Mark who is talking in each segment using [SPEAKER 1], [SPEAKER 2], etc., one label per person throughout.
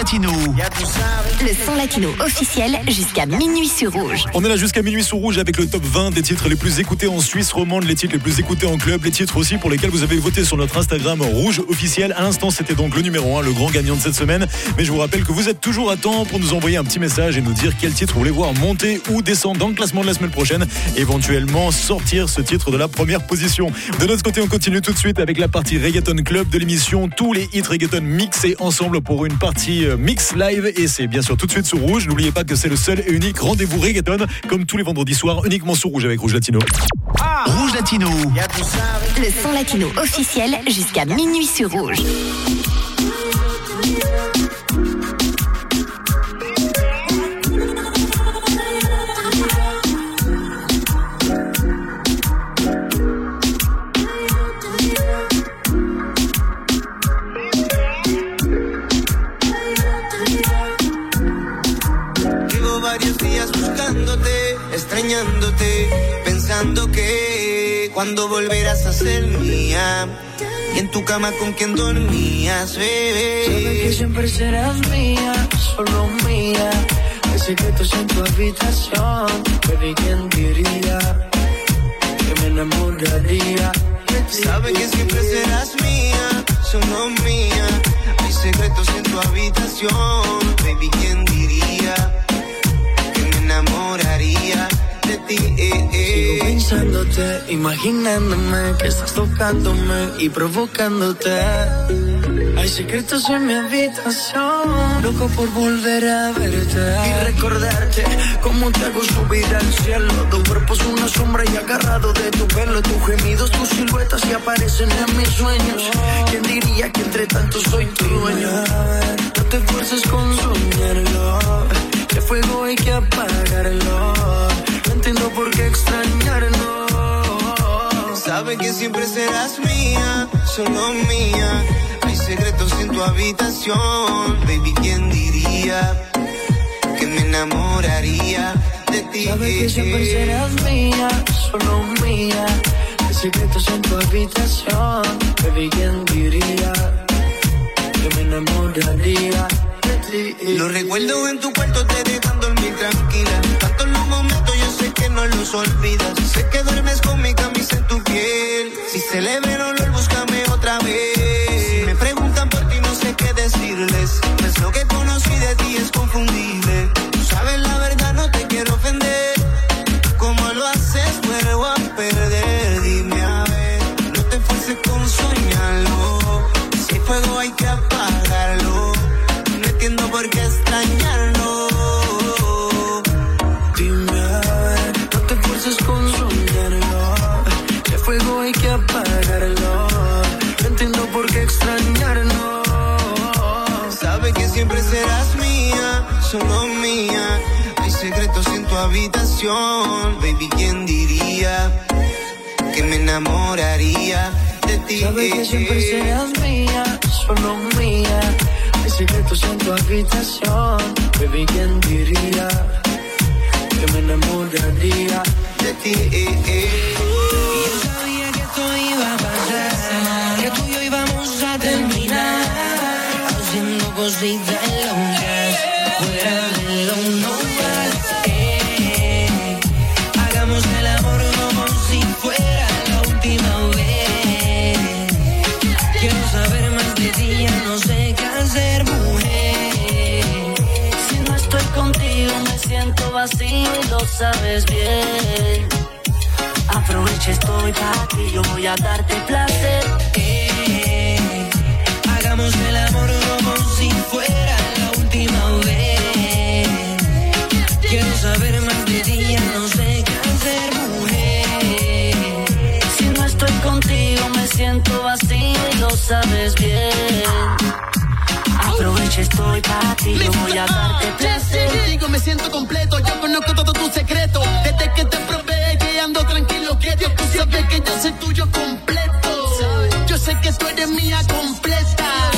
[SPEAKER 1] Latino.
[SPEAKER 2] Le son latino officiel jusqu'à minuit sur Rouge.
[SPEAKER 3] On est là jusqu'à minuit sur Rouge avec le top 20 des titres les plus écoutés en Suisse romande, les titres les plus écoutés en club, les titres aussi pour lesquels vous avez voté sur notre Instagram Rouge officiel. À l'instant, c'était donc le numéro 1, le grand gagnant de cette semaine. Mais je vous rappelle que vous êtes toujours à temps pour nous envoyer un petit message et nous dire quel titre vous voulez voir monter ou descendre dans le classement de la semaine prochaine. Éventuellement sortir ce titre de la première position. De notre côté, on continue tout de suite avec la partie Reggaeton Club de l'émission. Tous les hits reggaeton mixés ensemble pour une partie euh, mix live. Et c'est bien sûr tout de suite sur Rouge. N'oubliez pas que c'est le seul et unique rendez-vous reggaeton, comme tous les vendredis soirs, uniquement sur Rouge avec Rouge Latino.
[SPEAKER 1] Rouge Latino.
[SPEAKER 2] Le son latino officiel jusqu'à minuit sur Rouge.
[SPEAKER 4] Extrañándote, pensando que cuando volverás a ser mía y en tu cama con quien dormías,
[SPEAKER 5] Sabes que
[SPEAKER 4] bebé.
[SPEAKER 5] siempre serás mía, solo mía. El secreto es en tu habitación. Baby, ¿quién diría que me enamoraría de ti?
[SPEAKER 4] Sabe que siempre serás mía, solo mía. Hay secretos en tu habitación, baby, ¿quién diría ti? Eh, eh.
[SPEAKER 5] Sigo pensándote, imaginándome que estás tocándome y provocándote. Hay secretos en mi habitación, loco por volver a verte y recordarte cómo te hago subir al cielo. Tu cuerpo es una sombra y agarrado de tu pelo, tus gemidos, tus siluetas y aparecen en mis sueños. ¿Quién diría que entre tanto soy tu dueño? No te esfuerces con soñarlo, que fuego hay que apagarlo. Entiendo por qué extrañarlo.
[SPEAKER 4] Sabe que siempre serás mía, solo mía. Hay secretos en tu habitación, baby, ¿quién diría que me enamoraría de ti?
[SPEAKER 5] Sabes que siempre serás mía, solo mía. Hay secretos en tu habitación, baby, ¿quién diría que me enamoraría de ti?
[SPEAKER 4] Lo recuerdo en tu cuarto, te dejan dormir tranquila. Tantos los momentos, no los olvidas. Sé que duermes con mi camisa en tu piel. Si ve el olor, búscame otra vez. Si me preguntan por ti, no sé qué decirles. Pues lo que conocí de ti es confundible. Tú sabes la verdad, no te quiero ofender. Como lo haces, habitación, baby, ¿quién diría que me enamoraría de ti?
[SPEAKER 5] Sabes que siempre serás mía, solo mía. Hay secretos en tu habitación, baby, ¿quién diría que me enamoraría
[SPEAKER 4] de ti? eh, eh.
[SPEAKER 5] Yo sabía que esto iba a pasar, que tú y yo íbamos a terminar haciendo cositas locas fuera de lo
[SPEAKER 6] sabes bien. Aprovecha, estoy para ti, yo voy a darte placer.
[SPEAKER 5] Eh, hagamos el amor como si fuera la última vez. Quiero saber más de ti, ya no sé qué hacer, mujer.
[SPEAKER 6] Si no estoy contigo me siento vacío y lo sabes bien. Aprovecha, estoy para ti, yo voy a darte placer.
[SPEAKER 7] Contigo me siento completo, Dios tú sabes que yo soy tuyo completo. Yo sé que tú eres mía completa.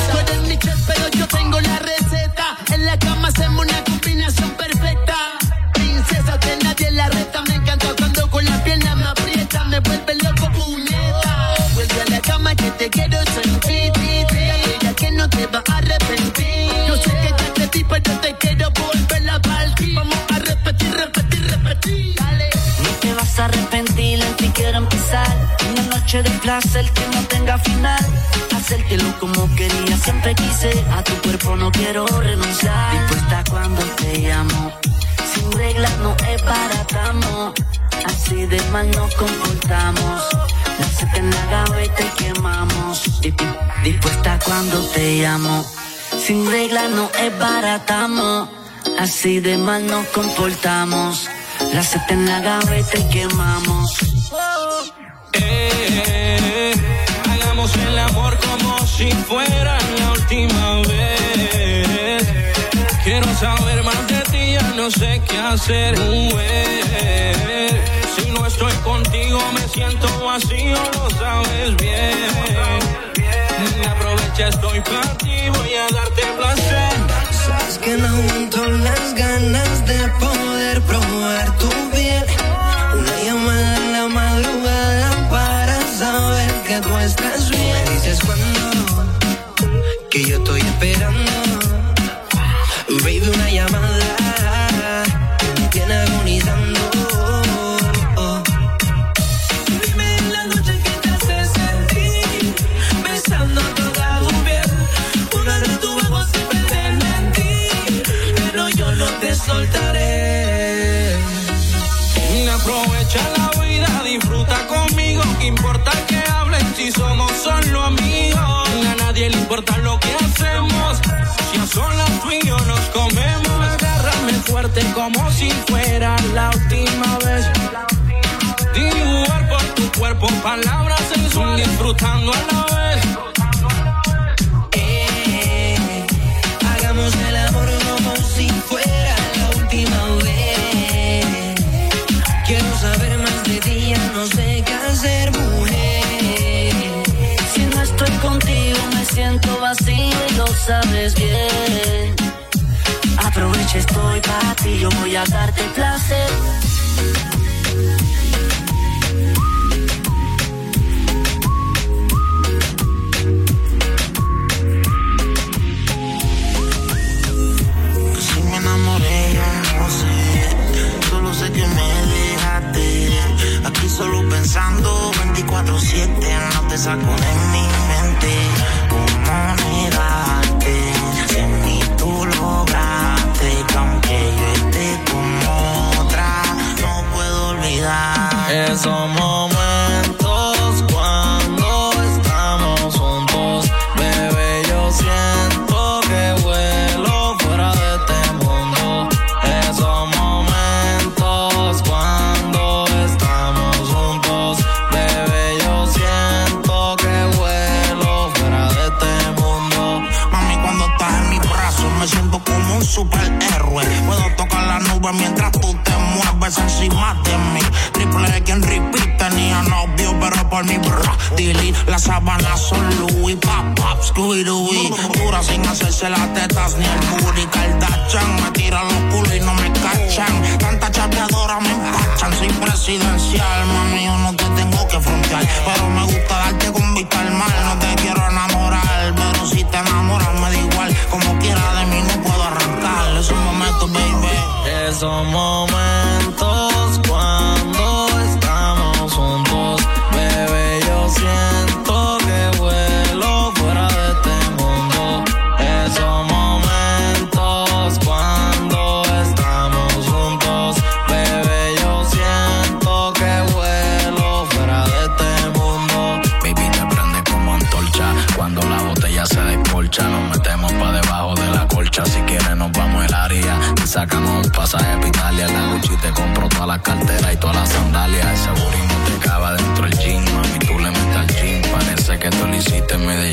[SPEAKER 6] Placer que no tenga final. Hacértelo como quería, siempre quise. A tu cuerpo no quiero renunciar. Dispuesta cuando te llamo. Sin reglas no es baratamo. Así de mal nos comportamos. La en la gaveta y quemamos. Dispuesta cuando te llamo. Sin reglas no es baratamo. Así de mal nos comportamos. La en la gaveta y quemamos.
[SPEAKER 8] El amor como si fuera la última vez. Quiero saber más de ti, ya no sé qué hacer. Si no estoy contigo, me siento vacío, lo sabes bien. Aprovecha, estoy para ti, voy a darte placer.
[SPEAKER 6] Sabes que no aguanto las ganas de poder probar tu piel. Una llamada en la madrugada para saber que tú estás bien. Me dices cuando que yo estoy esperando. Baby, una llamada
[SPEAKER 8] palabras sensuales, disfrutando a la vez.
[SPEAKER 6] Eh, hagamos el amor como si fuera la última vez. Quiero saber más de ti, ya no sé qué hacer, mujer. Si no estoy contigo, me siento vacío y lo sabes bien. Aprovecha, estoy para ti, yo voy a darte placer.
[SPEAKER 9] Pensando 24-7. No te saco de mi mente. ¿Cómo negarte? Si en mí tú lograste. Que aunque yo esté con otra, no puedo olvidar. Las sábanas son Louis, pap, pap, Scooby Dooby. Dura sin hacerse las tetas ni el booty. Kardashian me tira los culos y no me cachan. Tanta chapeadora me empachan. Soy presidencial, mami, yo no te tengo que frontear. Pero me gusta darte con vista al mal. No te quiero enamorar, pero si te enamoras me da igual. Como quiera de mí no puedo arrancar. Esos momentos, baby. Esos momentos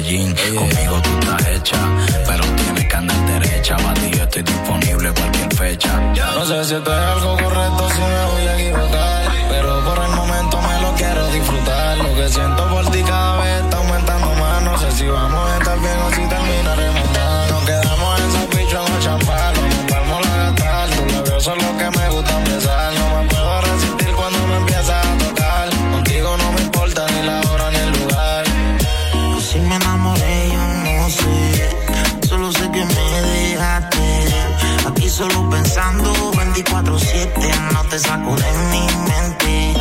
[SPEAKER 9] Conmigo tú estás hecha, pero tienes que andar derecha. Para ti yo estoy disponible cualquier fecha. No sé si esto es algo correcto, si me voy a equivocar. Pero por el momento me lo quiero disfrutar. Lo que siento por ti cada vez está aumentando más. No sé si vamos a estar bien o si terminaremos 24-7. No te saco de mi mente.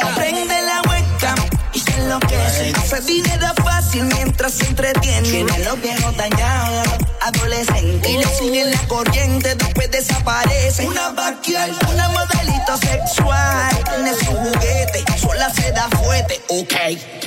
[SPEAKER 9] Aprende la webcam y se enloquece. Hace dinero fácil mientras se entretiene. Tiene los viejos dañados, adolescentes. Y le siguen la corriente, después desaparece. Una vaquial, una
[SPEAKER 10] modelito sexual. Tiene su juguete, sola se da fuerte, ok.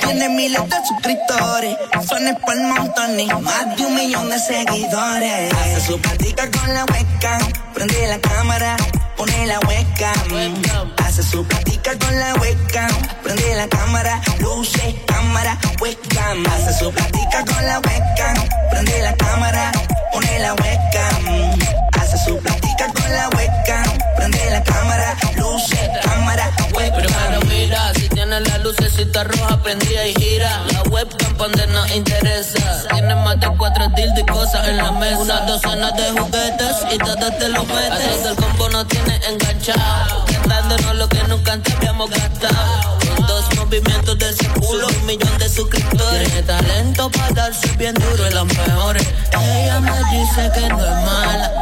[SPEAKER 10] Tiene miles de suscriptores, sones por montones. Más de un millón de seguidores. Hace su práctica con
[SPEAKER 9] la webcam. Prende la cámara, pone la webcam. webcam Hace su suplatica con la webcam. Prende la cámara, luce, cámara, webcam. su suplatica con la webcam. Prende la
[SPEAKER 10] cámara, pone la webcam. Hace su platica con la webcam. Prende la cámara, luce, cámara, webcam.
[SPEAKER 11] Primero mira,
[SPEAKER 9] si tiene la
[SPEAKER 11] lucecita roja prendida y gira. La webcam donde nos interesa. Tiene más de cuatro tildes y cosas en la mesa. Una docena de juguetes y todas te lo metes. Hasta el combo no tiene enganchado Dándonos lo que nunca antes habíamos gastado. Con dos movimientos de ese culo, un millón de suscriptores. Tiene talento para darse bien duro en las mejores. Ella me dice que no es mala,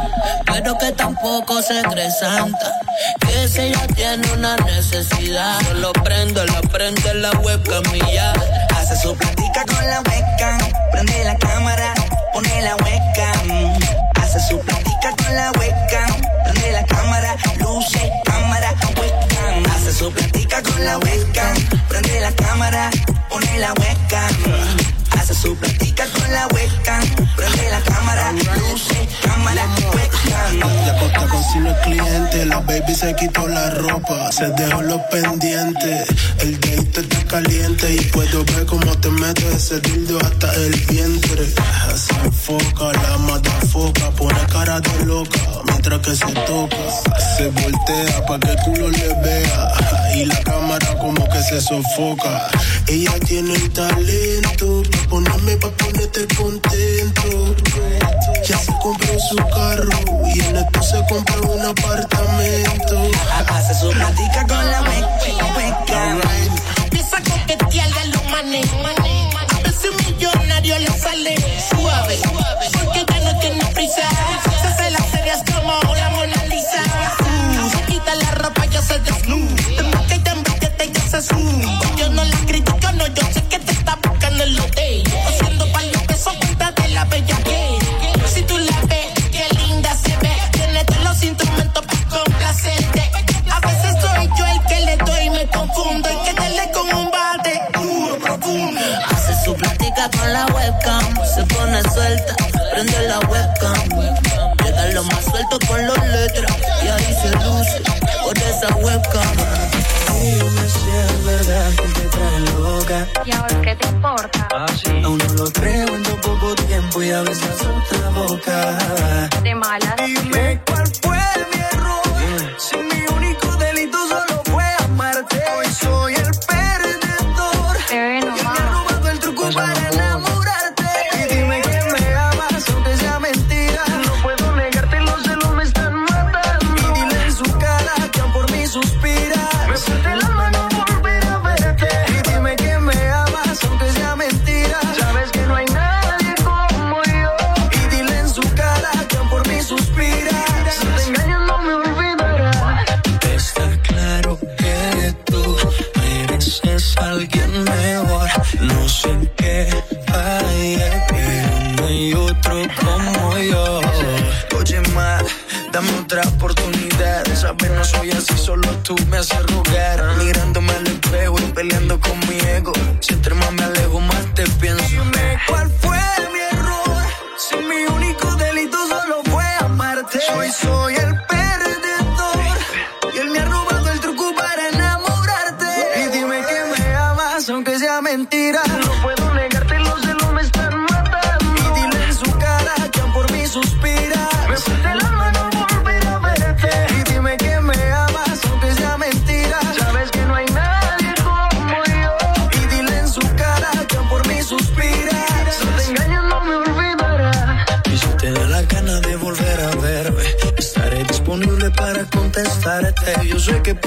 [SPEAKER 11] pero que tampoco se cree santa. Que si ella tiene una necesidad, solo prendo, la prende la webcam y.
[SPEAKER 10] Hace su platica con la webcam, prende la cámara, pone la webcam. Hace su platica con la webcam, prende la cámara,
[SPEAKER 12] baby se quitó la ropa, se dejó los pendientes. El date está caliente y puedo ver cómo te metes ese dildo hasta el vientre. Se enfoca, la mata foca, pone cara de loca mientras que se toca. Se voltea pa' que el culo le vea y la cámara como que se sofoca. Ella tiene el talento pa' ponerme, pa' ponerte contento. Ya se compró su carro y en esto se compró un apartamento.
[SPEAKER 10] Hace su platica con la webcam.
[SPEAKER 13] Empieza a coquetear de los manes. A veces millonario le sale suave. Porque ya no tiene prisa. Como la Mona Lisa. Uh, se quita la ropa, ya se desnuda. Después que ella en ya se sube. Yo no la critico, no, yo sé que te está buscando el hotel. Haciendo par de pesos cuenta de la bella que Si tú la ves, qué linda se ve. Tiene todos los instrumentos para complacerte. A veces soy yo el que le doy y me confundo. Y que dele con un bate duro, profundo.
[SPEAKER 11] Hace su plática con la webcam, se pone suelta,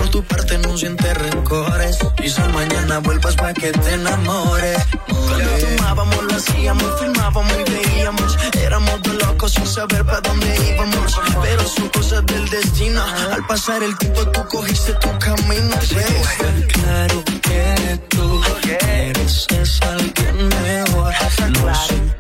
[SPEAKER 11] por
[SPEAKER 14] tu parte no sientes rencores. Quizá mañana vuelvas para que te enamores. Cuando tomábamos, lo hacíamos, filmábamos y veíamos. Éramos dos locos sin saber para dónde íbamos. Pero son cosas del destino. Al pasar el tiempo, tú cogiste tu camino. Está claro que tú mereces a alguien mejor. Sé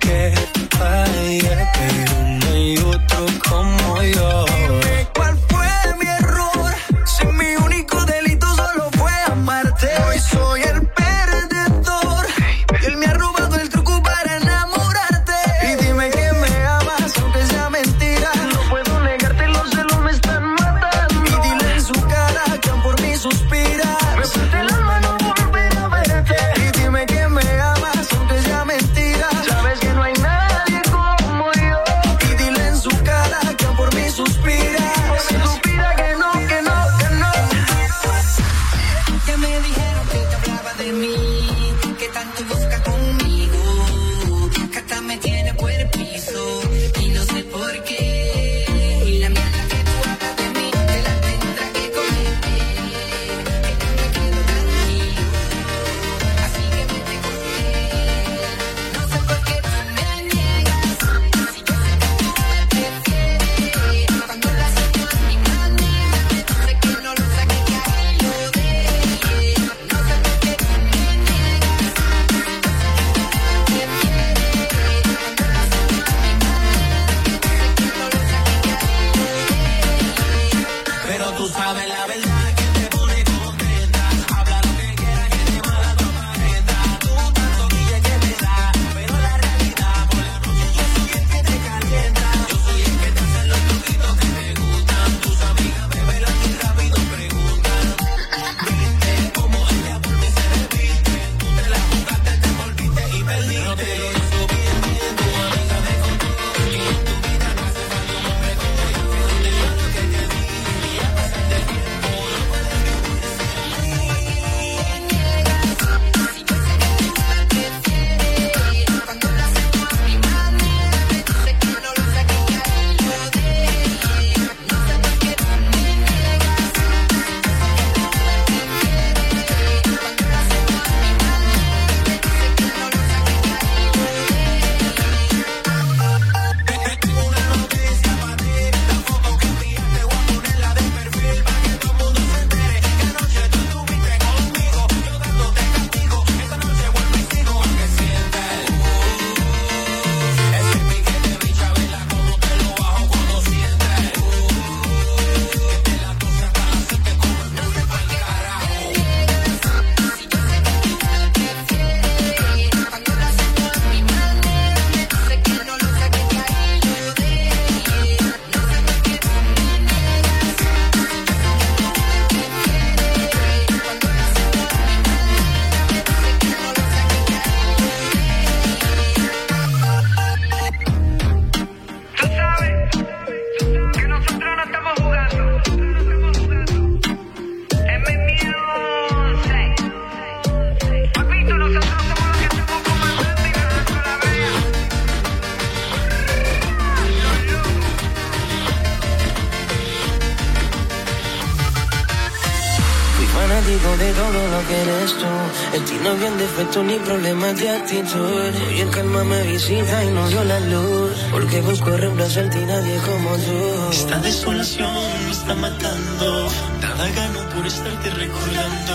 [SPEAKER 5] actitud. Hoy el calma me visita y no dio la luz. Porque busco reemplazarte y nadie como tú.
[SPEAKER 15] Esta desolación me está matando. Nada gano por estarte recordando.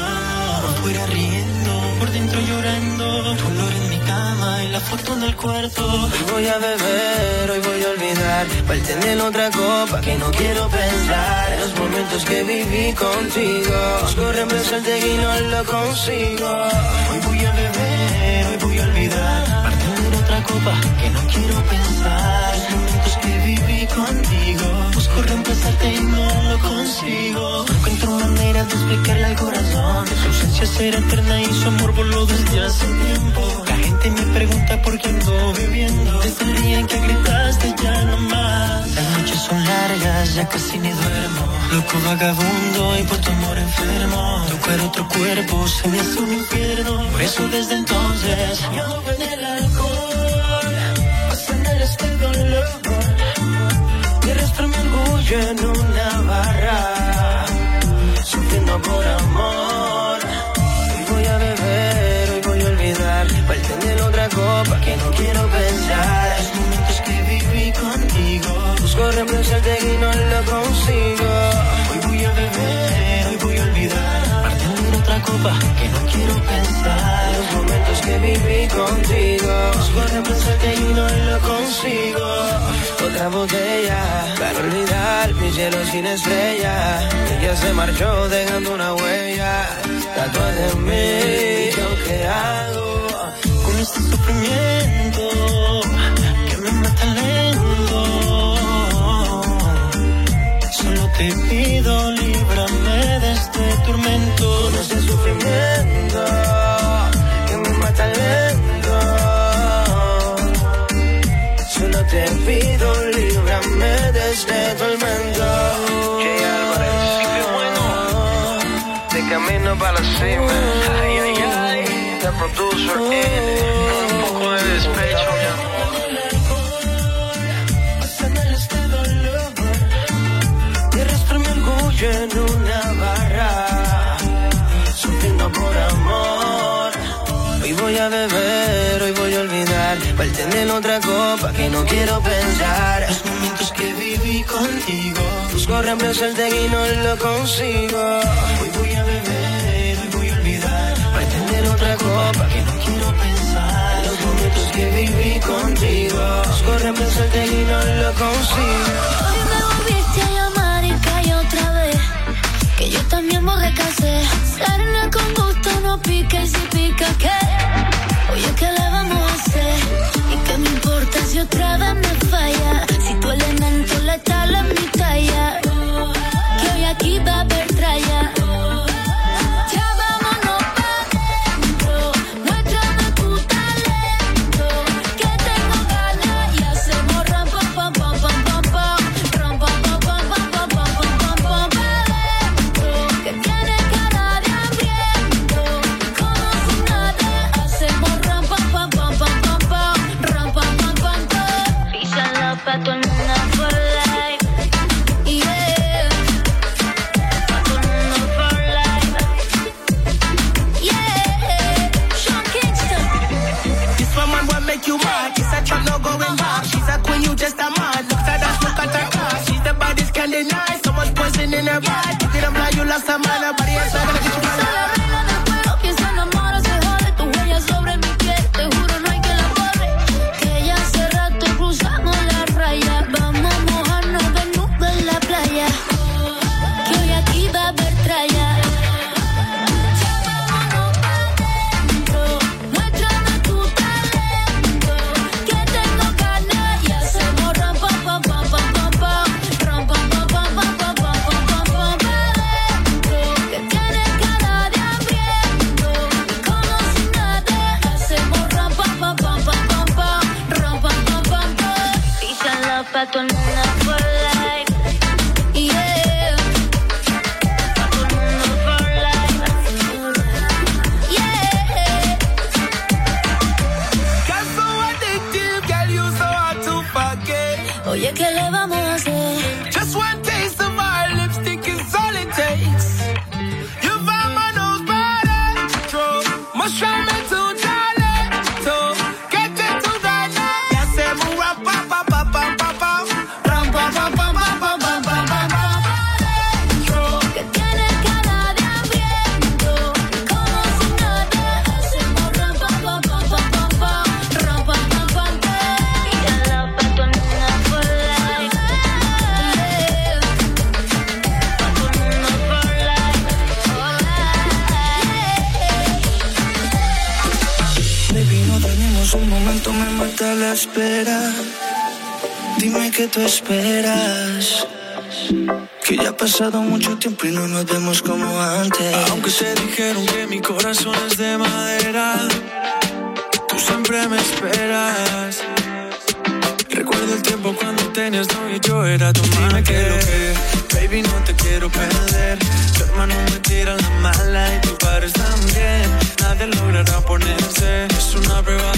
[SPEAKER 15] Fuera riendo, por dentro llorando. Tu olor en mi cama y la foto en el cuarto.
[SPEAKER 5] Hoy voy a beber, hoy voy a olvidar. Para tener otra copa que no quiero pensar. En los momentos que viví contigo. Busco reemplazarte y no lo consigo.
[SPEAKER 15] Hoy que no quiero pensar. Los momentos que viví contigo. Busco reemplazarte y no lo consigo. No encuentro manera de explicarle al corazón. Su ausencia será eterna y su amor voló desde hace tiempo. La gente me pregunta por qué ando viviendo. Desde el día en que gritaste ya no más. Las noches son largas, ya casi ni duermo. Loco vagabundo y por tu amor enfermo. Tocar otro cuerpo se me hace un infierno. Por eso desde entonces ahogo en el alcohol. Dolor.
[SPEAKER 5] Y arrastro mi orgullo en una barra. Sufriendo por amor. Hoy voy a beber, hoy voy a olvidar. Para tener otra copa que no quiero pensar.
[SPEAKER 15] Los momentos que viví contigo.
[SPEAKER 5] Busco reemplazarte y no lo consigo.
[SPEAKER 15] Hoy voy a beber, hoy voy a olvidar. Para otra copa que no quiero pensar.
[SPEAKER 5] Los momentos que viví contigo. Busco reemplazarte y no lo consigo. Otra botella para olvidar mi cielo sin estrella. Ella se marchó dejando una huella. Tatuada en mí, ¿yo qué hago?
[SPEAKER 15] Con este sufrimiento que me mata lento. Solo te pido, líbrame de este tormento.
[SPEAKER 5] Con este sufrimiento que me mata lento. Te pido, líbrame de este tormento.
[SPEAKER 16] Jay Álvarez, qué bueno. De camino para la cima. Ay, ay, ay. The producer N. Un poco de despecho, mi amor.
[SPEAKER 5] En una barra. Sufriendo por amor. Hoy voy a beber, hoy voy olvidar. Para tener otra copa que no quiero pensar.
[SPEAKER 15] Los momentos que viví contigo.
[SPEAKER 5] Busco reemplazarte y no lo consigo.
[SPEAKER 15] Hoy voy a beber, hoy voy a olvidar. Para tener otra copa que no quiero pensar.
[SPEAKER 5] Los momentos que viví contigo. Busco reemplazarte y no lo consigo.
[SPEAKER 6] Hoy me volviste a llamar y cayó otra vez. Que yo también borré casé. Carne con gusto no pica y si pica, ¿qué? Todo
[SPEAKER 17] esperas. Que ya ha pasado mucho tiempo y no nos vemos como antes.
[SPEAKER 18] Aunque te dijeron que mi corazón es de madera, tú siempre me esperas. Recuerdo el tiempo cuando tenías novio y yo era tu madre. que lo que, baby, no te quiero perder. Tu hermano me tira la mala y tus padres también. Nadie logrará ponerse. Es una prueba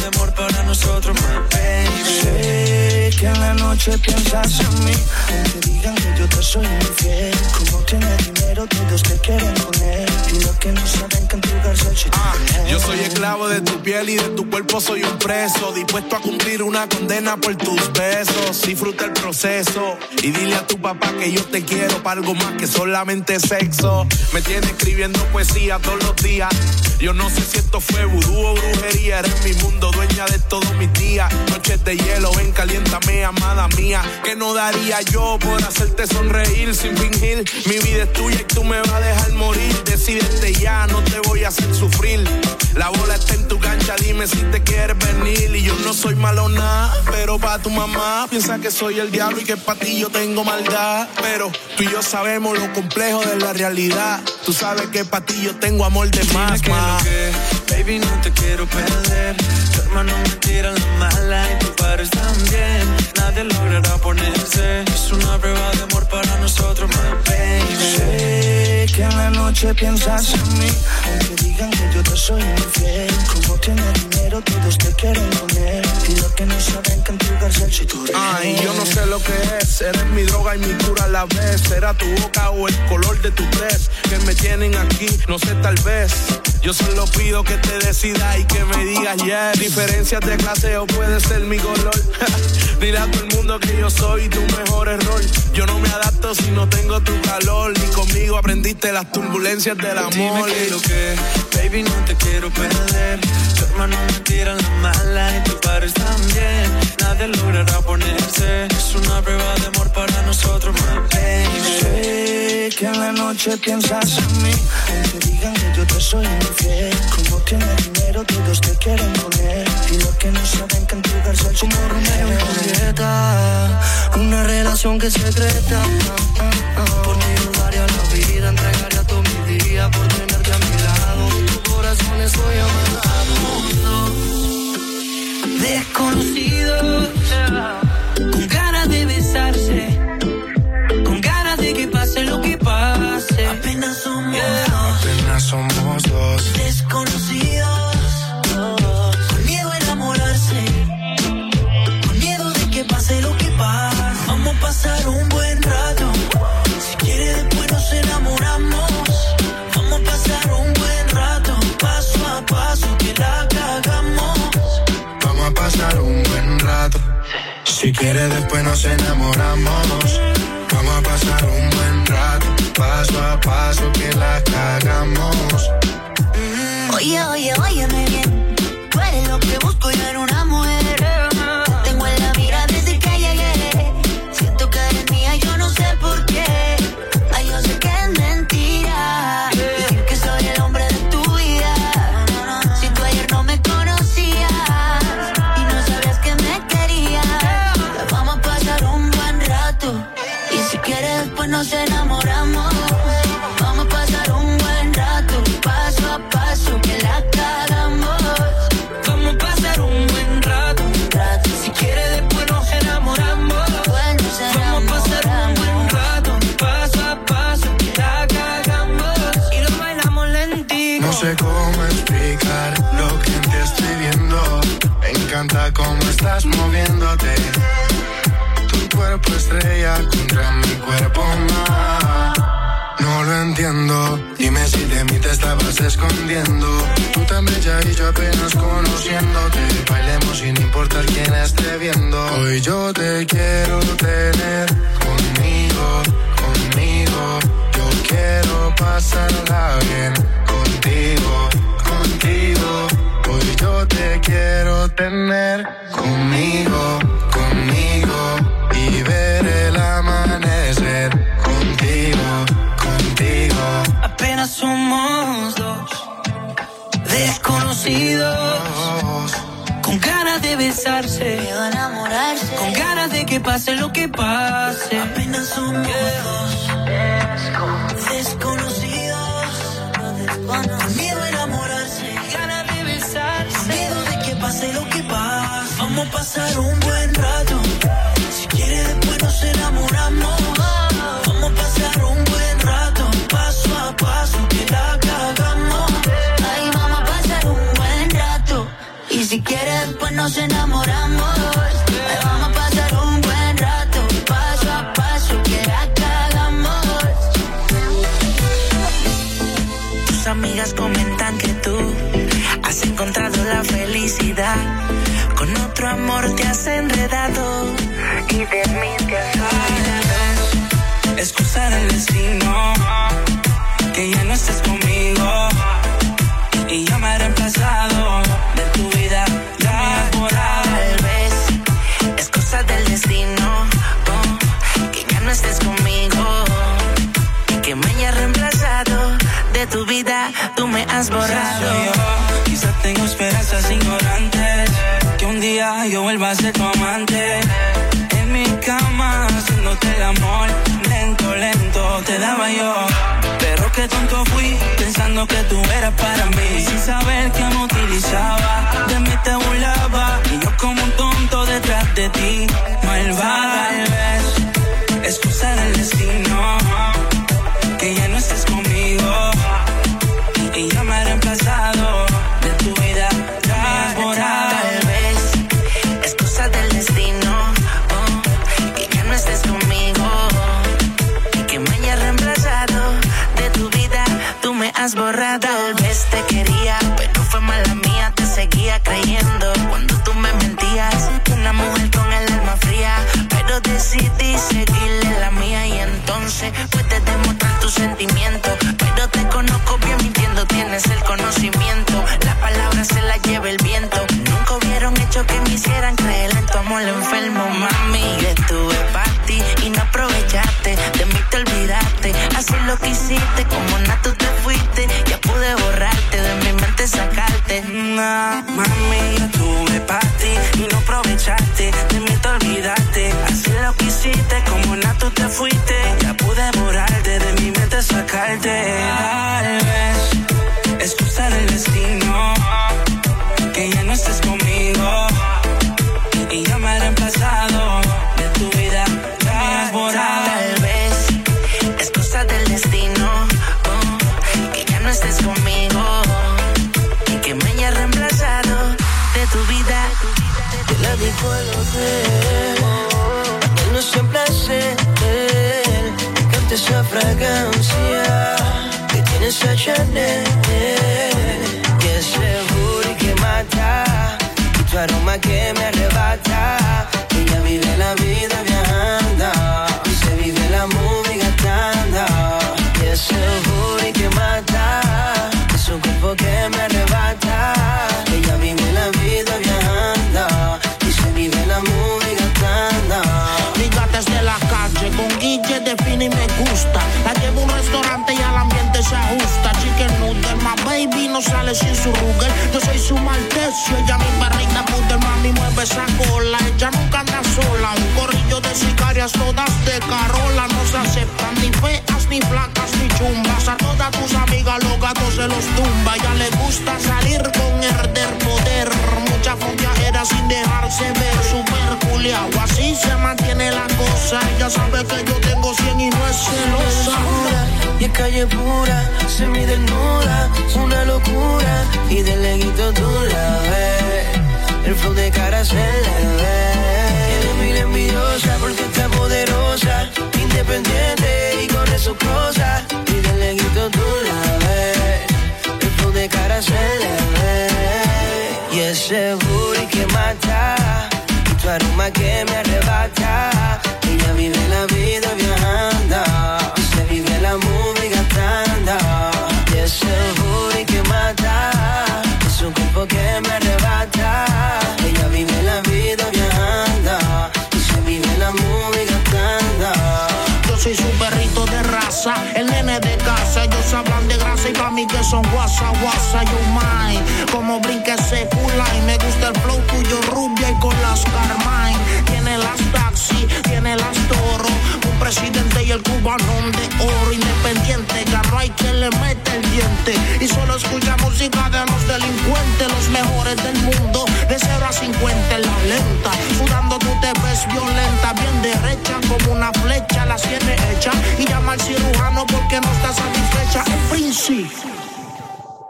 [SPEAKER 19] Ah, yo soy esclavo de tu piel y de tu cuerpo soy un preso. Dispuesto a cumplir una condena por tus besos. Disfruta el proceso y dile a tu papá que yo te quiero para algo más que solamente sexo. Me tiene escribiendo poesía todos los días. Yo no sé si esto fue vudú o brujería. Eres mi mundo, dueña de todos mis días. Noches de hielo, ven, caliéntame, amada mía. Que no daría yo por hacerte sonreír sin fingir? Mi vida es tuya y tú me vas a dejar morir. Decídete ya, no te voy a hacer sufrir. La bola está en tu cancha, dime si te quieres venir. Y yo no soy malo nada, pero pa' tu mamá piensa que soy el diablo y que pa' ti yo tengo maldad. Pero tú y yo sabemos lo complejo de la realidad. Tú sabes que pa' ti yo tengo amor de más, más.
[SPEAKER 18] baby, no te quiero perder. Tu hermano me tira la mala y también. Nadie logrará ponerse. Es una prueba de amor para nosotros, my baby.
[SPEAKER 17] Sé que en la noche piensas en mí. Aunque digan que yo te soy infiel. Como tienes dinero, todos te quieren poner. Y lo que no saben que en tu garza si tú
[SPEAKER 19] Ay, yo no sé lo que es, eres mi droga y mi cura a la vez. Será tu boca o el color de tu dress que me tienen aquí, no sé, tal vez. Yo solo pido que te decidas y que me digas yes. Diferencias de clase o puede ser mi color. Dile a todo el mundo que yo soy tu mejor error. Yo no me adapto si no tengo tu calor. Ni conmigo aprendiste las turbulencias del
[SPEAKER 18] Dime
[SPEAKER 19] amor.
[SPEAKER 18] que lo que, baby, no te quiero perder. Tu hermano me tira la mala y tus padres también. Nadie logrará ponerse. Es una prueba de amor para nosotros, my baby.
[SPEAKER 17] Sé que en la noche piensas en mí. Aunque digan que yo te soy infiel. Como tienes dinero, todos te quieren poner. Y lo que no saben que en tu garza el Como Romeo y Julieta. Una relación que secreta. Por ti yo daría la vida, entregaría todo mi día por tenerte a mi lado. Tu corazón estoy amarrado. Desconocidos, con Si
[SPEAKER 19] quieres después nos enamoramos. Vamos a pasar un buen rato. Paso a paso que la cagamos.
[SPEAKER 6] Oye, oye, óyeme bien. Tú eres lo que busco yo en una
[SPEAKER 19] escondiendo. Tú tan bella y yo apenas conociéndote. Bailemos sin importar quién esté viendo. Hoy yo te quiero
[SPEAKER 8] pase lo que pase.
[SPEAKER 6] Apenas somos dos desconocidos. Miedo a enamorarse,
[SPEAKER 8] ganas de besarse.
[SPEAKER 6] miedo de que pase lo que pase. Vamos a pasar un
[SPEAKER 20] de
[SPEAKER 8] tu vida.
[SPEAKER 20] Tú me has borrado.
[SPEAKER 8] yo, quizás tengo esperanzas ignorantes. Que un día yo vuelva a ser tu amante. En mi cama, haciéndote el amor. Lento, lento, te daba yo. Pero qué tonto fui, pensando que tú eras para mí. Sin saber que me utilizaba, de mí te burlaba. Y yo como un tonto detrás de ti. Malvada, tal vez, excusa del destino. Que ya no estés de tu vida. Borrado.
[SPEAKER 20] Tal vez es cosa del destino oh, que ya no estés conmigo y que me hayas reemplazado de tu vida. Tú me has borrado. Tal vez te quería, pero fue mala mía. Te seguía creyendo cuando tú me mentías. Una mujer con el alma fría, pero decidí seguirle la mía y entonces puedes demostrar tus sentimientos. Lo que hiciste, como na tú te fuiste. Ya pude borrarte de mi mente, sacarte.
[SPEAKER 8] Nah, mami, yo estuve para ti y no aprovechaste. De mí te olvidaste. Así lo que hiciste, como na tú te fuiste. Que
[SPEAKER 5] tiene esa Chanel.
[SPEAKER 21] Sale sin su rugel. Yo soy su maltecio, ella mi perrita poodle. Mami mueve esa cola, ella nunca anda sola. Un corrillo de sicarias, todas de Carola. No se aceptan ni feas, ni flacas, ni chumbas. A todas tus amigas los gatos se los tumba. Ya le gusta salir con herder poder. Mucha era sin dejarse ver. Super culiao, así se mantiene la cosa. Ella sabe que yo tengo 100 y no es celosa.
[SPEAKER 5] Calle pura, semi desnuda, una locura. Y de leguito tú la ves, el flow de cara se le ve. Tiene mil envidiosa porque está poderosa, independiente y con sus cosas. Y de leguito tú la ves, el flow de cara se le ve. Y es seguro y que mata, y tu aroma que me arrebata. Ella vive la vida viajando, es seguro y que mata, es un cuerpo que me arrebata. Ella vive la vida viajando, y se vive la movie gastando.
[SPEAKER 21] Yo soy su perrito de raza, el nene de casa. Ellos hablan de grasa y pa' mí que son guasa, guasa, yo mine. Como brinque ese y me gusta el flow tuyo rubia y con las Carmine. Tiene las taxi cubanón de oro independiente. Garro hay que le mete Y solo escucha música de los delincuentes, los mejores del mundo. De 0 a 50 en la lenta. Sudando tú te ves violenta, bien derecha como una flecha. La tiene hecha y llama al cirujano porque no está satisfecha. El príncipe.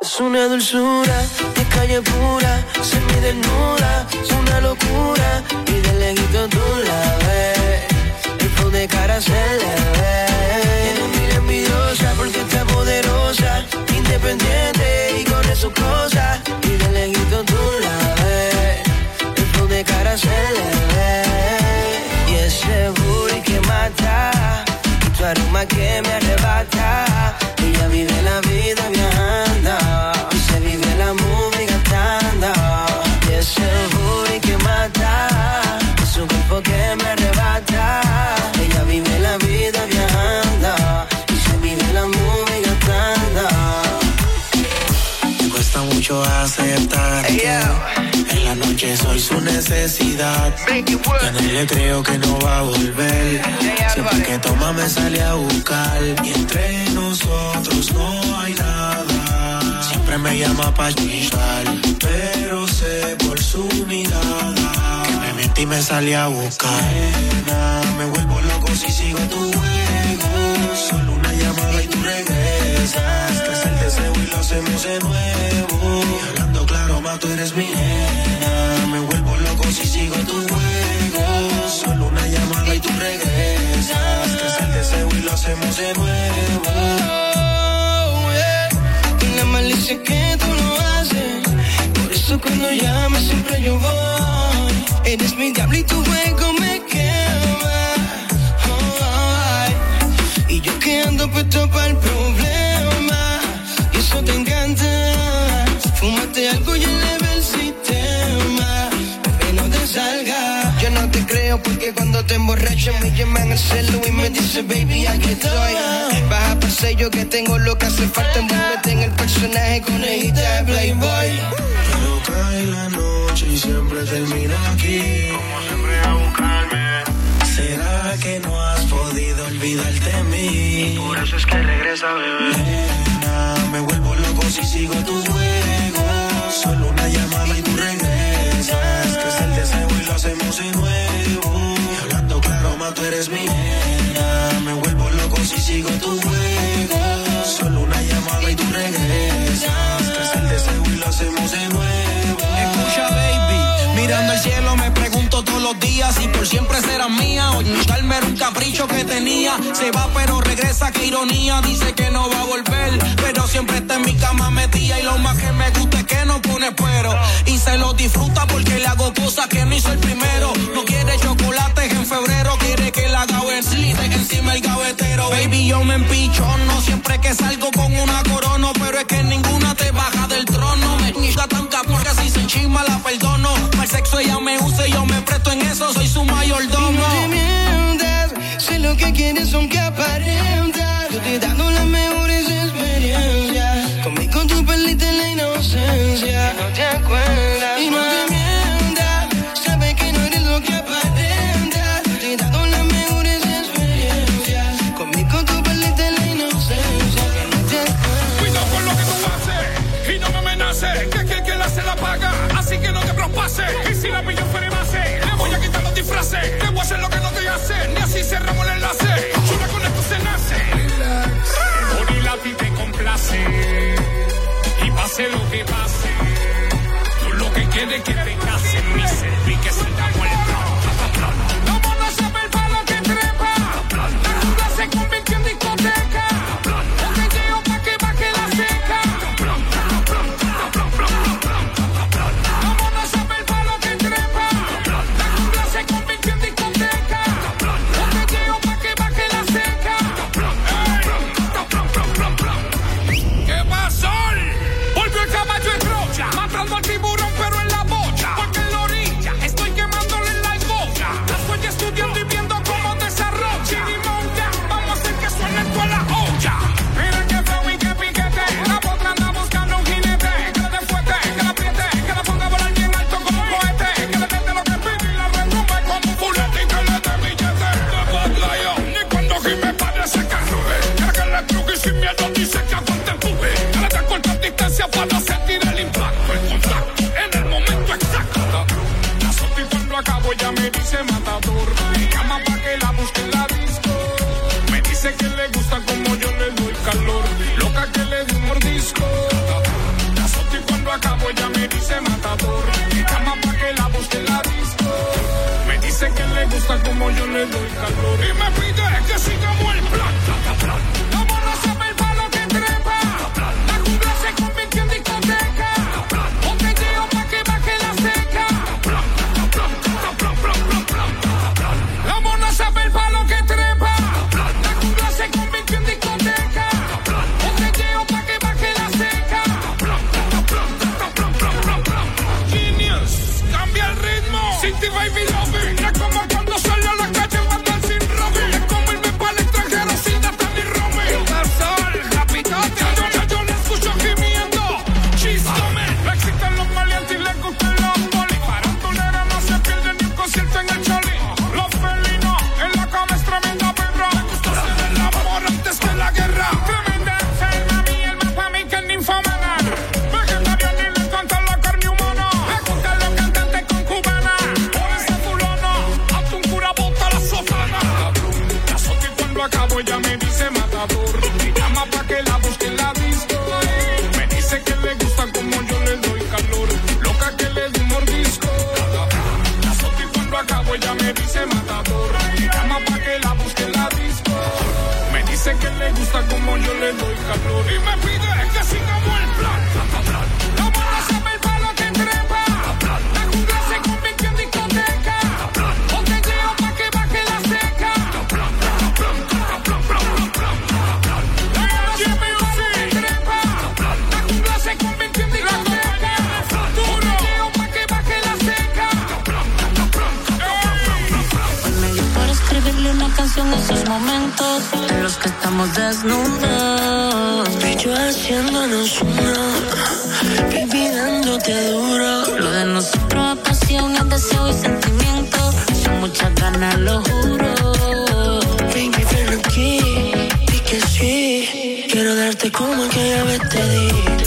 [SPEAKER 5] Es una dulzura de calle pura, semi desnuda, es una locura y de lejito tú la ves. El de cara se independiente y con sus cosas y de lejito tú la ves. El flow de cara se le ve y ese booty que mata, y tu aroma que
[SPEAKER 14] mucho aceptar en la noche soy su necesidad. Ya no le creo que no va a volver. Siempre que toma me sale a buscar. Y entre nosotros no hay nada. Siempre me llama pa' chistar. Pero sé por su mirada que me miente y me sale a buscar. Nena, me vuelvo loco si sigo tu juego. Solo una llamada y tú regresas. Hacemos de nuevo. Y hablando claro, más tú eres mi nena. Me vuelvo loco si sigo tu juego. Solo una llamada y tú regresas. Crece el deseo y lo hacemos de nuevo.
[SPEAKER 5] Y la malicia que tú lo haces. Por eso cuando llamas siempre yo voy. Eres mi diablo y tu juego me quema. Ay. Y yo que ando puesto para el porque cuando te emborracho me llaman al celu y me dice baby aquí estoy. Baja por sello que tengo lo que hace falta. Envuélvete en el personaje con de Playboy.
[SPEAKER 14] Pero cae la noche y siempre termina aquí. Como siempre a buscarme. ¿Será que no has podido olvidarte de mí? Por eso es que regresa, bebé. Nena, me vuelvo loco si sigo tu juego. Solo una llamada y tú regresas. Crece el deseo y lo hacemos de eres mi nena. Me vuelvo loco si sigo tu juego. Solo una llamada y tú regresas. Crece el deseo y lo hacemos de nuevo.
[SPEAKER 8] Escucha, baby, mirando al cielo me pregunto todos los días si por siempre será mía o darme un capricho que tenía. Se va pero regresa, qué ironía, dice que no va a volver, pero siempre está en mi cama metida y lo más que me gusta es que no pone pero y se lo disfruta porque le hago cosas que no hizo el primero. No quiere chocolates en febrero, quiere que la ver encima el gavetero. Baby, yo me empicho, no siempre que salgo con una corona, pero es que ninguna te baja del trono. Me niega tan cabrón que si se chisma la perdono. Para sexo ella me usa y yo me presto en eso, soy su mayordomo.
[SPEAKER 5] No te mientas, sé lo que quieres aunque aparentas. pase, y pase lo que pase, tú
[SPEAKER 22] lo que quieres que te
[SPEAKER 23] case. glory, my estamos desnudos. Tú yo haciéndonos uno, baby dándote duro. Lo de nosotros es pasión, es deseo y sentimiento. Son muchas ganas, lo juro. Baby, ven aquí, di que sí. Quiero darte como aquella vez te di.